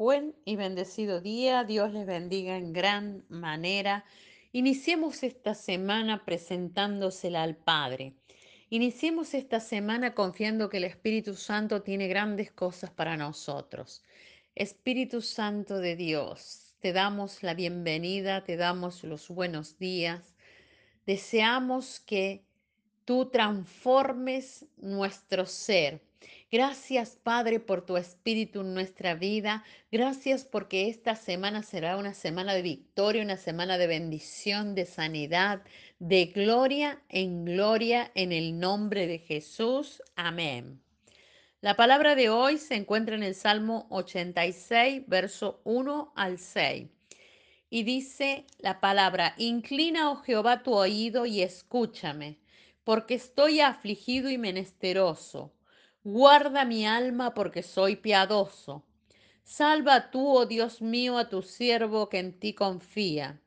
Buen y bendecido día, Dios les bendiga en gran manera. Iniciemos esta semana presentándosela al Padre. Iniciemos esta semana confiando que el Espíritu Santo tiene grandes cosas para nosotros. Espíritu Santo de Dios, te damos la bienvenida, te damos los buenos días. Deseamos que tú transformes nuestro ser Gracias, Padre, por tu espíritu en nuestra vida. Gracias porque esta semana será una semana de victoria, una semana de bendición, de sanidad, de gloria en gloria en el nombre de Jesús. Amén. La palabra de hoy se encuentra en el Salmo 86, verso 1 al 6. Y dice la palabra, inclina, oh Jehová, tu oído y escúchame, porque estoy afligido y menesteroso. Guarda mi alma porque soy piadoso. Salva tú, oh Dios mío, a tu siervo que en ti confía.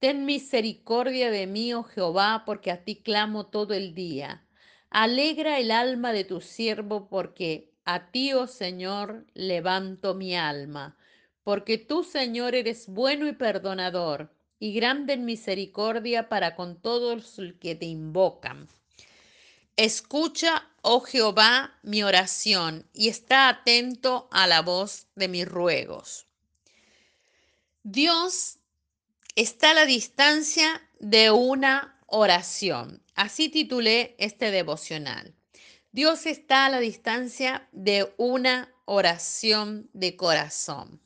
Ten misericordia de mí, oh Jehová, porque a ti clamo todo el día. Alegra el alma de tu siervo, porque a ti, oh Señor, levanto mi alma. Porque tú, Señor, eres bueno y perdonador, y grande en misericordia para con todos los que te invocan. Escucha, oh Jehová, mi oración y está atento a la voz de mis ruegos. Dios está a la distancia de una oración. Así titulé este devocional. Dios está a la distancia de una oración de corazón.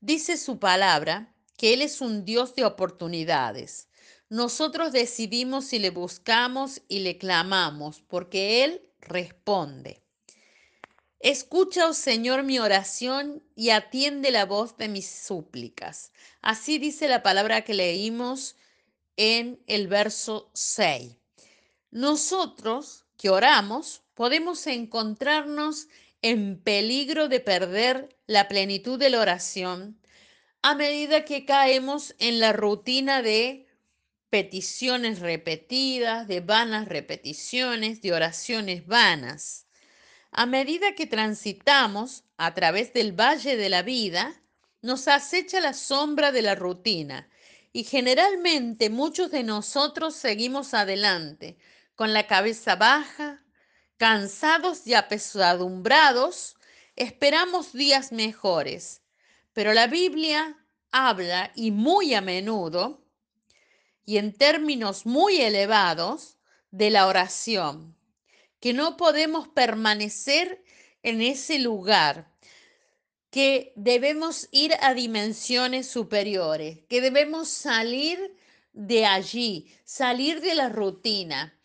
Dice su palabra que Él es un Dios de oportunidades. Nosotros decidimos si le buscamos y le clamamos, porque Él responde. Escucha, oh Señor, mi oración y atiende la voz de mis súplicas. Así dice la palabra que leímos en el verso 6. Nosotros que oramos podemos encontrarnos en peligro de perder la plenitud de la oración a medida que caemos en la rutina de peticiones repetidas, de vanas repeticiones, de oraciones vanas. A medida que transitamos a través del valle de la vida, nos acecha la sombra de la rutina y generalmente muchos de nosotros seguimos adelante con la cabeza baja, cansados y apesadumbrados, esperamos días mejores. Pero la Biblia habla y muy a menudo y en términos muy elevados de la oración, que no podemos permanecer en ese lugar, que debemos ir a dimensiones superiores, que debemos salir de allí, salir de la rutina,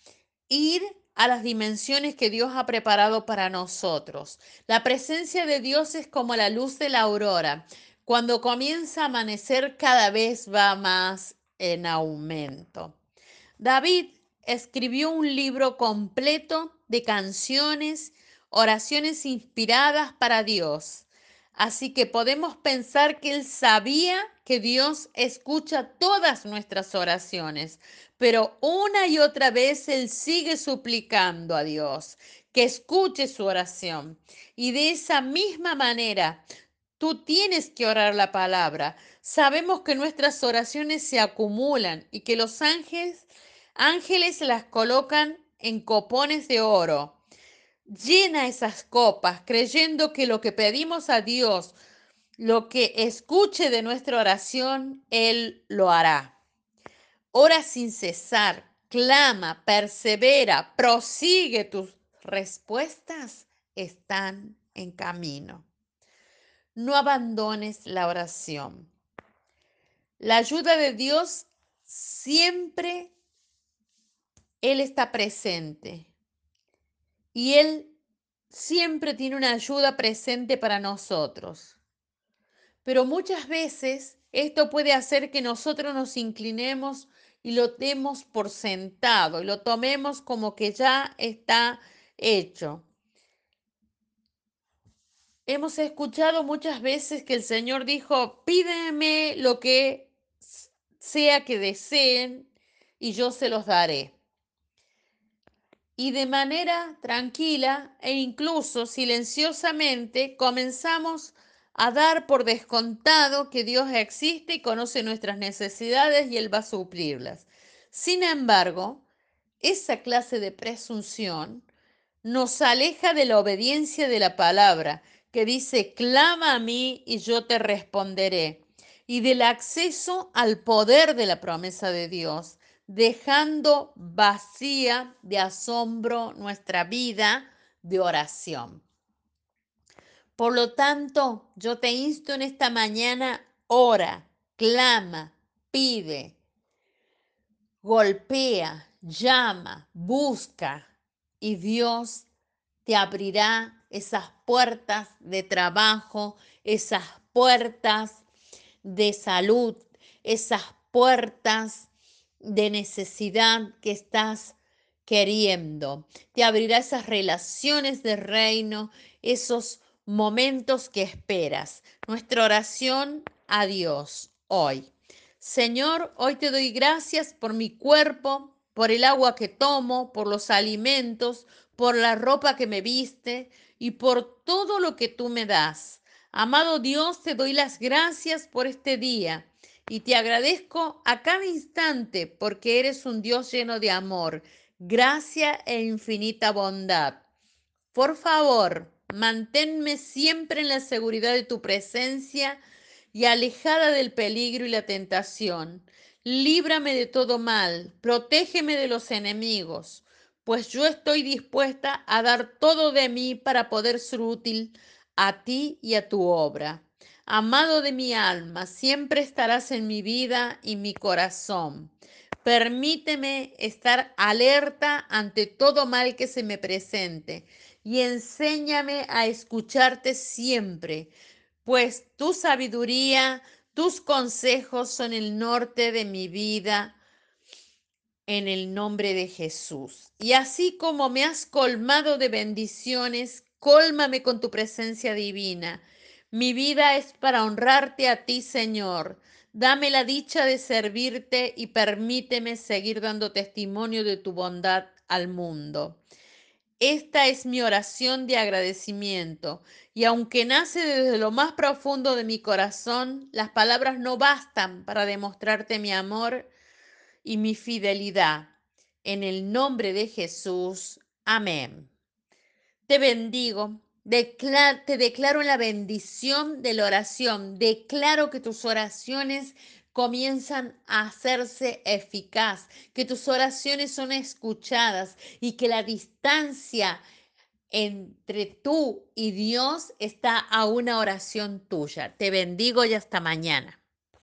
ir a las dimensiones que Dios ha preparado para nosotros. La presencia de Dios es como la luz de la aurora. Cuando comienza a amanecer cada vez va más en aumento. David escribió un libro completo de canciones, oraciones inspiradas para Dios. Así que podemos pensar que él sabía que Dios escucha todas nuestras oraciones, pero una y otra vez él sigue suplicando a Dios que escuche su oración. Y de esa misma manera, tú tienes que orar la palabra. Sabemos que nuestras oraciones se acumulan y que los ángeles, ángeles las colocan en copones de oro. Llena esas copas creyendo que lo que pedimos a Dios, lo que escuche de nuestra oración, Él lo hará. Ora sin cesar, clama, persevera, prosigue. Tus respuestas están en camino. No abandones la oración. La ayuda de Dios siempre, Él está presente. Y Él siempre tiene una ayuda presente para nosotros. Pero muchas veces esto puede hacer que nosotros nos inclinemos y lo demos por sentado y lo tomemos como que ya está hecho. Hemos escuchado muchas veces que el Señor dijo, pídeme lo que sea que deseen, y yo se los daré. Y de manera tranquila e incluso silenciosamente comenzamos a dar por descontado que Dios existe y conoce nuestras necesidades y Él va a suplirlas. Sin embargo, esa clase de presunción nos aleja de la obediencia de la palabra, que dice, clama a mí y yo te responderé, y del acceso al poder de la promesa de Dios, dejando vacía de asombro nuestra vida de oración. Por lo tanto, yo te insto en esta mañana, ora, clama, pide, golpea, llama, busca y Dios te abrirá esas puertas de trabajo, esas puertas de salud, esas puertas de necesidad que estás queriendo. Te abrirá esas relaciones de reino, esos momentos que esperas. Nuestra oración a Dios hoy. Señor, hoy te doy gracias por mi cuerpo, por el agua que tomo, por los alimentos, por la ropa que me viste y por todo lo que tú me das. Amado Dios, te doy las gracias por este día y te agradezco a cada instante porque eres un Dios lleno de amor, gracia e infinita bondad. Por favor, Manténme siempre en la seguridad de tu presencia y alejada del peligro y la tentación. Líbrame de todo mal, protégeme de los enemigos, pues yo estoy dispuesta a dar todo de mí para poder ser útil a ti y a tu obra. Amado de mi alma, siempre estarás en mi vida y mi corazón. Permíteme estar alerta ante todo mal que se me presente y enséñame a escucharte siempre, pues tu sabiduría, tus consejos son el norte de mi vida en el nombre de Jesús. Y así como me has colmado de bendiciones, cólmame con tu presencia divina. Mi vida es para honrarte a ti, Señor. Dame la dicha de servirte y permíteme seguir dando testimonio de tu bondad al mundo. Esta es mi oración de agradecimiento y aunque nace desde lo más profundo de mi corazón, las palabras no bastan para demostrarte mi amor y mi fidelidad. En el nombre de Jesús, amén. Te bendigo, te declaro la bendición de la oración, declaro que tus oraciones comienzan a hacerse eficaz, que tus oraciones son escuchadas y que la distancia entre tú y Dios está a una oración tuya. Te bendigo y hasta mañana.